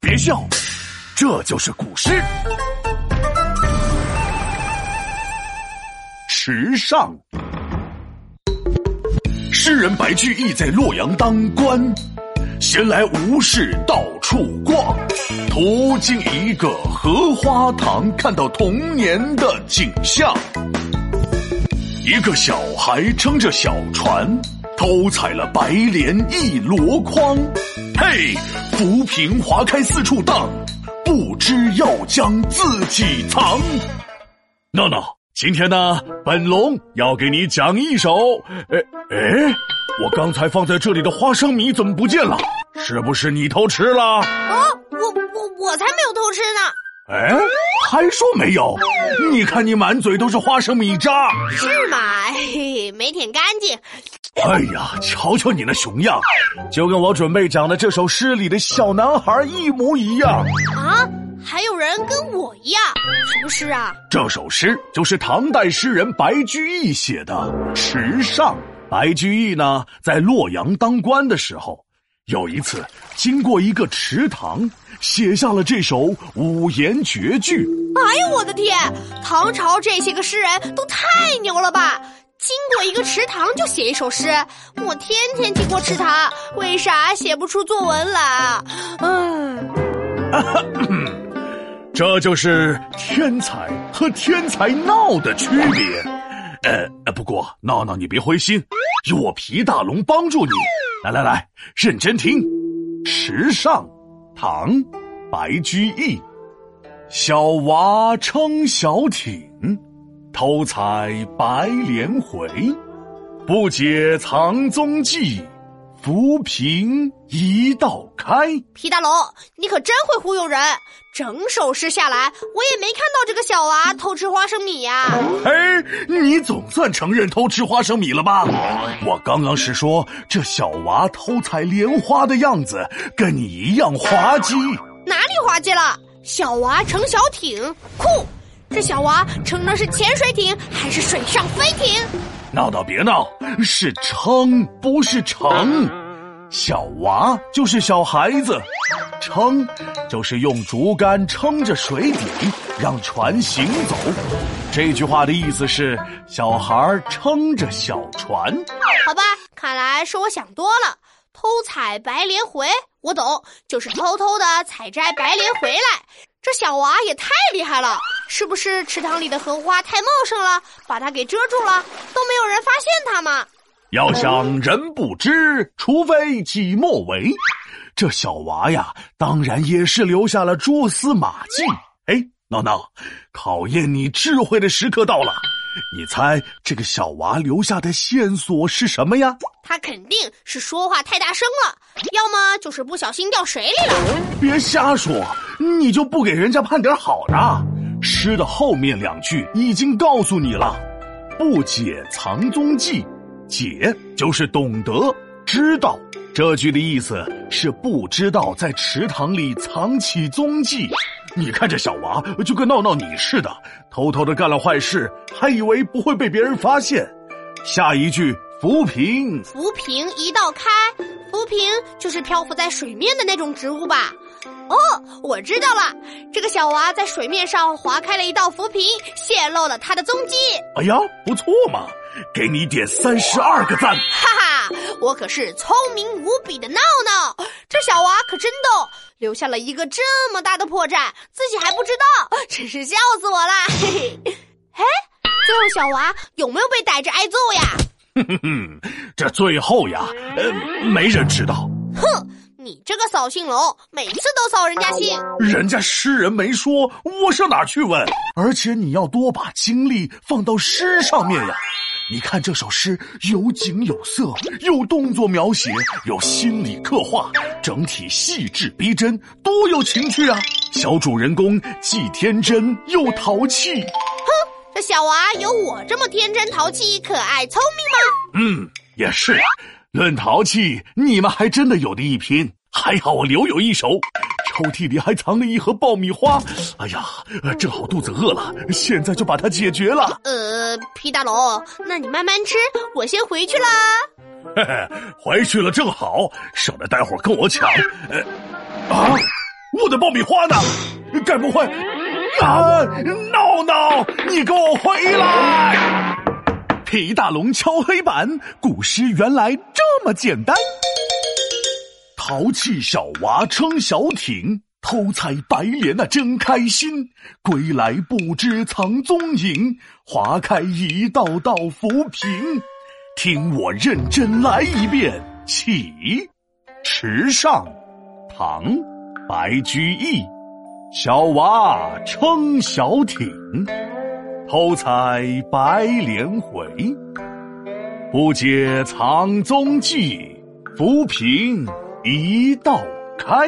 别笑，这就是古诗。池上，诗人白居易在洛阳当官，闲来无事到处逛，途经一个荷花塘，看到童年的景象。一个小孩撑着小船，偷采了白莲一箩筐。嘿，浮萍划开四处荡，不知要将自己藏。闹闹。今天呢，本龙要给你讲一首。哎哎，我刚才放在这里的花生米怎么不见了？是不是你偷吃了？啊，我我我才没有偷吃呢！哎，还说没有？你看你满嘴都是花生米渣。是吗？嘿嘿，没舔干净。哎呀，瞧瞧你那熊样，就跟我准备讲的这首诗里的小男孩一模一样。啊？还有人跟我一样，什么诗啊？这首诗就是唐代诗人白居易写的《池上》。白居易呢，在洛阳当官的时候，有一次经过一个池塘，写下了这首五言绝句。哎呦，我的天！唐朝这些个诗人都太牛了吧！经过一个池塘就写一首诗，我天天经过池塘，为啥写不出作文来？嗯。这就是天才和天才闹的区别，呃，不过闹闹你别灰心，有我皮大龙帮助你。来来来，认真听，《池上》，唐，白居易。小娃撑小艇，偷采白莲回，不解藏踪迹。浮萍一道开，皮大龙，你可真会忽悠人！整首诗下来，我也没看到这个小娃偷吃花生米呀。嘿，你总算承认偷吃花生米了吧？我刚刚是说这小娃偷采莲花的样子跟你一样滑稽。哪里滑稽了？小娃乘小艇，酷！这小娃乘的是潜水艇还是水上飞艇？闹闹别闹，是撑不是乘。小娃就是小孩子，撑就是用竹竿撑着水底，让船行走。这句话的意思是小孩撑着小船。好吧，看来是我想多了。偷采白莲回，我懂，就是偷偷的采摘白莲回来。这小娃也太厉害了，是不是池塘里的荷花太茂盛了，把它给遮住了，都没有人发现它吗？要想人不知，除非己莫为。这小娃呀，当然也是留下了蛛丝马迹。哎，闹闹，考验你智慧的时刻到了。你猜这个小娃留下的线索是什么呀？他肯定是说话太大声了，要么就是不小心掉水里了。别瞎说，你就不给人家判点好的？诗的后面两句已经告诉你了，不解藏踪迹，解就是懂得、知道。这句的意思是不知道在池塘里藏起踪迹。你看这小娃就跟闹闹你似的，偷偷的干了坏事，还以为不会被别人发现。下一句浮萍，浮萍一道开，浮萍就是漂浮在水面的那种植物吧？哦，我知道了，这个小娃在水面上划开了一道浮萍，泄露了他的踪迹。哎呀，不错嘛，给你点三十二个赞。哈哈，我可是聪明无比的闹闹，这小娃可真逗。留下了一个这么大的破绽，自己还不知道，真是笑死我了！嘿嘿，哎，最后小娃有没有被逮着挨揍呀？哼哼哼，这最后呀，呃，没人知道。哼，你这个扫兴龙，每次都扫人家兴。人家诗人没说，我上哪去问？而且你要多把精力放到诗上面呀。你看这首诗有景有色，有动作描写，有心理刻画，整体细致逼真，多有情趣啊！小主人公既天真又淘气。哼，这小娃有我这么天真、淘气、可爱、聪明吗？嗯，也是。论淘气，你们还真的有的一拼。还好我留有一手。抽屉里还藏了一盒爆米花，哎呀，正好肚子饿了，现在就把它解决了。呃，皮大龙，那你慢慢吃，我先回去啦。嘿嘿，回去了正好，省得待会儿跟我抢。呃，啊，我的爆米花呢？该不会……啊，闹闹，你给我回来！皮大龙敲黑板，古诗原来这么简单。淘气小娃撑小艇，偷采白莲那真开心。归来不知藏踪影，划开一道道浮萍。听我认真来一遍，起。池上，唐，白居易。小娃撑小艇，偷采白莲回。不解藏踪迹，浮萍一道开。